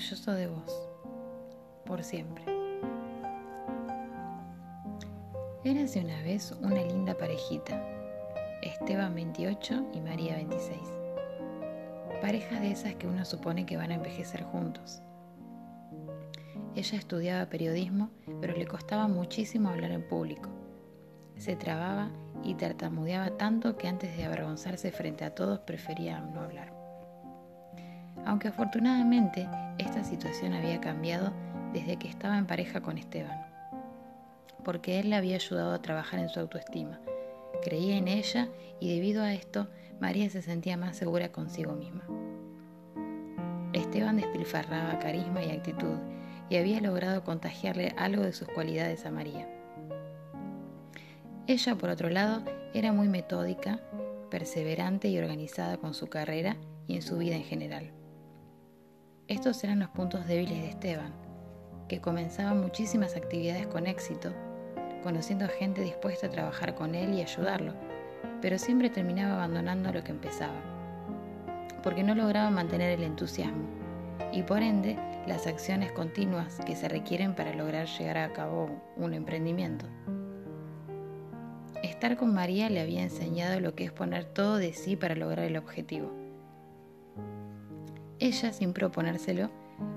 orgulloso de vos, por siempre. Érase una vez una linda parejita, Esteban 28 y María 26. Pareja de esas que uno supone que van a envejecer juntos. Ella estudiaba periodismo, pero le costaba muchísimo hablar en público. Se trababa y tartamudeaba tanto que antes de avergonzarse frente a todos prefería no hablar. Aunque afortunadamente esta situación había cambiado desde que estaba en pareja con Esteban, porque él le había ayudado a trabajar en su autoestima, creía en ella y debido a esto María se sentía más segura consigo misma. Esteban despilfarraba carisma y actitud y había logrado contagiarle algo de sus cualidades a María. Ella, por otro lado, era muy metódica, perseverante y organizada con su carrera y en su vida en general. Estos eran los puntos débiles de Esteban, que comenzaba muchísimas actividades con éxito, conociendo gente dispuesta a trabajar con él y ayudarlo, pero siempre terminaba abandonando lo que empezaba, porque no lograba mantener el entusiasmo y por ende las acciones continuas que se requieren para lograr llegar a cabo un emprendimiento. Estar con María le había enseñado lo que es poner todo de sí para lograr el objetivo. Ella, sin proponérselo,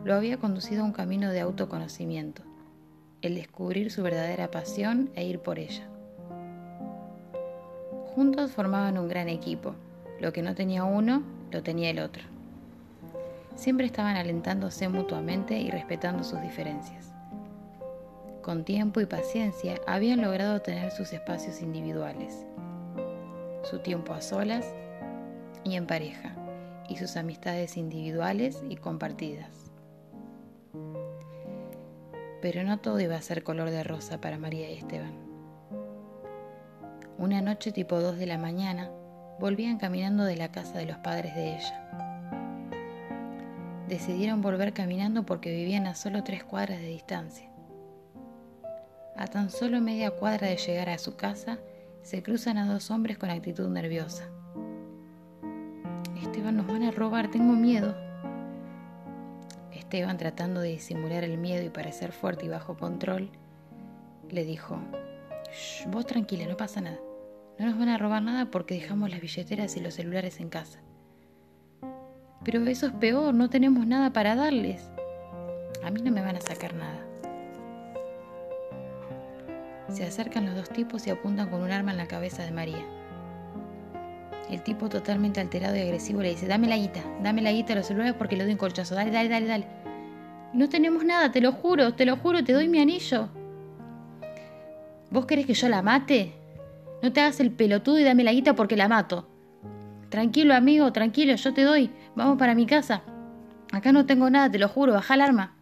lo había conducido a un camino de autoconocimiento, el descubrir su verdadera pasión e ir por ella. Juntos formaban un gran equipo, lo que no tenía uno, lo tenía el otro. Siempre estaban alentándose mutuamente y respetando sus diferencias. Con tiempo y paciencia habían logrado tener sus espacios individuales, su tiempo a solas y en pareja, y sus amistades individuales y compartidas. Pero no todo iba a ser color de rosa para María y Esteban. Una noche tipo 2 de la mañana, volvían caminando de la casa de los padres de ella decidieron volver caminando porque vivían a solo tres cuadras de distancia. A tan solo media cuadra de llegar a su casa, se cruzan a dos hombres con actitud nerviosa. Esteban, nos van a robar, tengo miedo. Esteban, tratando de disimular el miedo y parecer fuerte y bajo control, le dijo, vos tranquila, no pasa nada. No nos van a robar nada porque dejamos las billeteras y los celulares en casa. Pero eso es peor, no tenemos nada para darles. A mí no me van a sacar nada. Se acercan los dos tipos y apuntan con un arma en la cabeza de María. El tipo totalmente alterado y agresivo le dice, dame la guita, dame la guita a los celulares porque le doy un colchazo, dale, dale, dale, dale. No tenemos nada, te lo juro, te lo juro, te doy mi anillo. ¿Vos querés que yo la mate? No te hagas el pelotudo y dame la guita porque la mato. Tranquilo, amigo, tranquilo, yo te doy. Vamos para mi casa. Acá no tengo nada, te lo juro, baja el arma.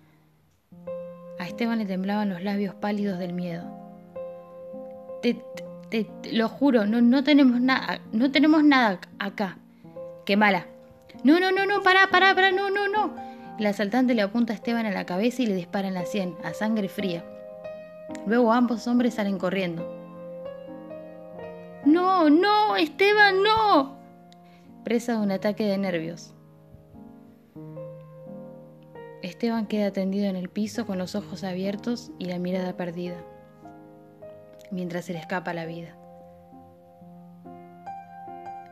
A Esteban le temblaban los labios pálidos del miedo. Te, lo juro, no, no tenemos nada, no tenemos nada acá. Qué mala. No, no, no, no, pará, pará, pará, no, no, no. El asaltante le apunta a Esteban a la cabeza y le dispara en la sien, a sangre fría. Luego ambos hombres salen corriendo. No, no, Esteban, no. Presa de un ataque de nervios. Esteban queda tendido en el piso con los ojos abiertos y la mirada perdida, mientras se le escapa la vida.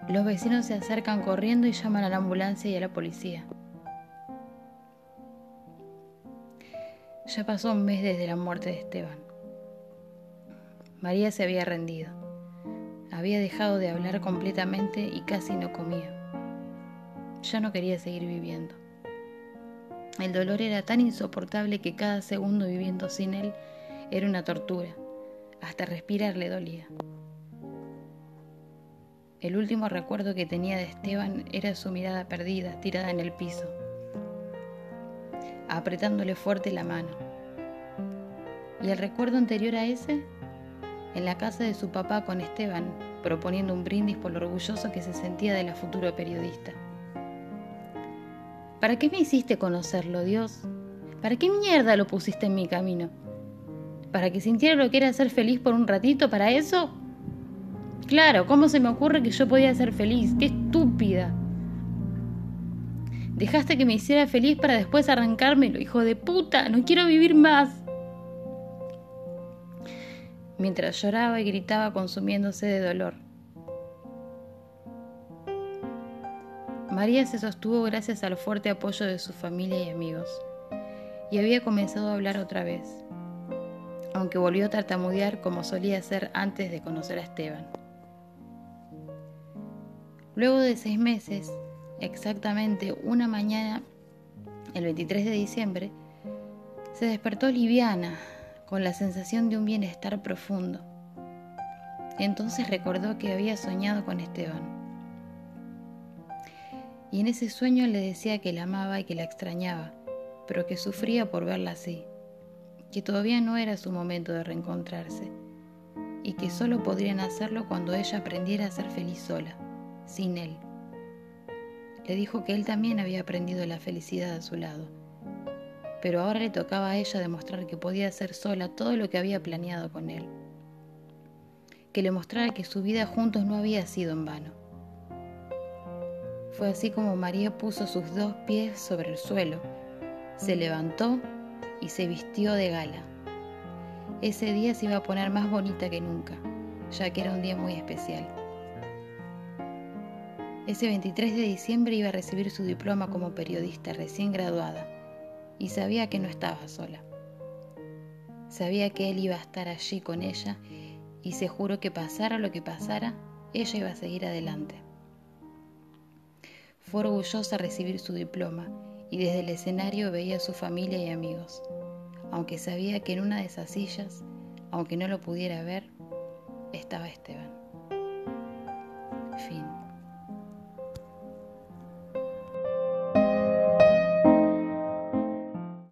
Los vecinos se acercan corriendo y llaman a la ambulancia y a la policía. Ya pasó un mes desde la muerte de Esteban. María se había rendido. Había dejado de hablar completamente y casi no comía. Ya no quería seguir viviendo. El dolor era tan insoportable que cada segundo viviendo sin él era una tortura. Hasta respirar le dolía. El último recuerdo que tenía de Esteban era su mirada perdida, tirada en el piso, apretándole fuerte la mano. ¿Y el recuerdo anterior a ese? En la casa de su papá con Esteban, proponiendo un brindis por lo orgulloso que se sentía de la futura periodista. ¿Para qué me hiciste conocerlo, Dios? ¿Para qué mierda lo pusiste en mi camino? ¿Para que sintiera lo que era ser feliz por un ratito? ¿Para eso? Claro, ¿cómo se me ocurre que yo podía ser feliz? ¡Qué estúpida! Dejaste que me hiciera feliz para después arrancármelo, hijo de puta, no quiero vivir más. Mientras lloraba y gritaba consumiéndose de dolor. María se sostuvo gracias al fuerte apoyo de su familia y amigos, y había comenzado a hablar otra vez, aunque volvió a tartamudear como solía hacer antes de conocer a Esteban. Luego de seis meses, exactamente una mañana, el 23 de diciembre, se despertó liviana, con la sensación de un bienestar profundo. Entonces recordó que había soñado con Esteban. Y en ese sueño le decía que la amaba y que la extrañaba, pero que sufría por verla así, que todavía no era su momento de reencontrarse, y que solo podrían hacerlo cuando ella aprendiera a ser feliz sola, sin él le dijo que él también había aprendido la felicidad a su lado. Pero ahora le tocaba a ella demostrar que podía hacer sola todo lo que había planeado con él. Que le mostrara que su vida juntos no había sido en vano. Fue así como María puso sus dos pies sobre el suelo, se levantó y se vistió de gala. Ese día se iba a poner más bonita que nunca, ya que era un día muy especial. Ese 23 de diciembre iba a recibir su diploma como periodista recién graduada y sabía que no estaba sola. Sabía que él iba a estar allí con ella y se juró que pasara lo que pasara, ella iba a seguir adelante. Fue orgullosa recibir su diploma y desde el escenario veía a su familia y amigos, aunque sabía que en una de esas sillas, aunque no lo pudiera ver, estaba Esteban.